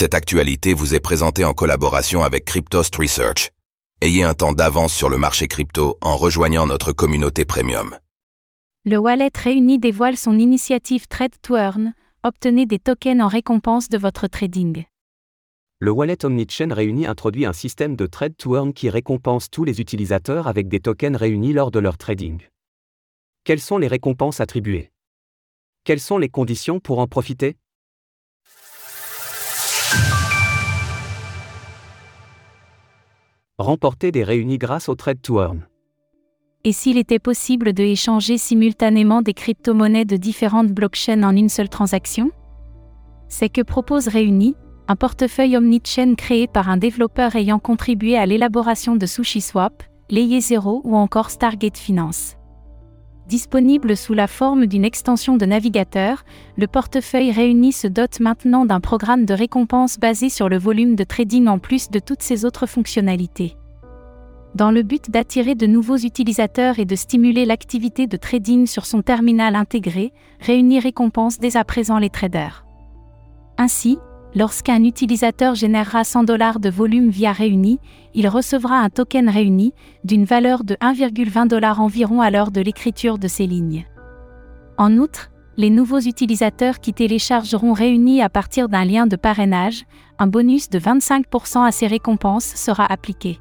Cette actualité vous est présentée en collaboration avec Cryptost Research. Ayez un temps d'avance sur le marché crypto en rejoignant notre communauté premium. Le wallet réuni dévoile son initiative Trade to Earn. Obtenez des tokens en récompense de votre trading. Le wallet Omnichain Réuni introduit un système de trade to earn qui récompense tous les utilisateurs avec des tokens réunis lors de leur trading. Quelles sont les récompenses attribuées? Quelles sont les conditions pour en profiter? Remporter des réunis grâce au trade to. Et s'il était possible de échanger simultanément des crypto-monnaies de différentes blockchains en une seule transaction? C'est que propose Réuni, un portefeuille omnichain créé par un développeur ayant contribué à l'élaboration de SushiSwap, Layer Zero ou encore Stargate Finance. Disponible sous la forme d'une extension de navigateur, le portefeuille réuni se dote maintenant d'un programme de récompense basé sur le volume de trading en plus de toutes ses autres fonctionnalités. Dans le but d'attirer de nouveaux utilisateurs et de stimuler l'activité de trading sur son terminal intégré, Réuni récompense dès à présent les traders. Ainsi, Lorsqu'un utilisateur générera 100 dollars de volume via Réuni, il recevra un token Réuni d'une valeur de 1,20 dollars environ à l'heure de l'écriture de ces lignes. En outre, les nouveaux utilisateurs qui téléchargeront Réuni à partir d'un lien de parrainage, un bonus de 25% à ces récompenses sera appliqué.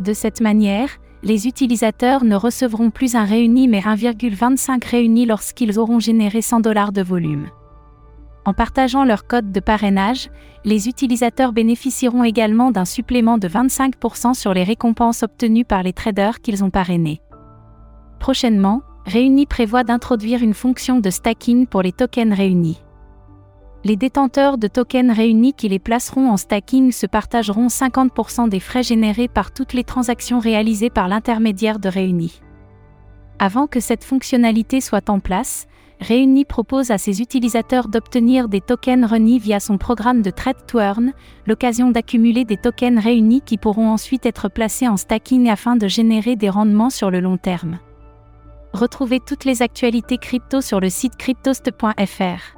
De cette manière, les utilisateurs ne recevront plus un Réuni mais 1,25 Réuni lorsqu'ils auront généré 100 dollars de volume. En partageant leur code de parrainage, les utilisateurs bénéficieront également d'un supplément de 25% sur les récompenses obtenues par les traders qu'ils ont parrainés. Prochainement, Réuni prévoit d'introduire une fonction de stacking pour les tokens réunis. Les détenteurs de tokens réunis qui les placeront en stacking se partageront 50% des frais générés par toutes les transactions réalisées par l'intermédiaire de Réuni. Avant que cette fonctionnalité soit en place, Réuni propose à ses utilisateurs d'obtenir des tokens réunis via son programme de Trade to l'occasion d'accumuler des tokens réunis qui pourront ensuite être placés en stacking afin de générer des rendements sur le long terme. Retrouvez toutes les actualités crypto sur le site cryptost.fr.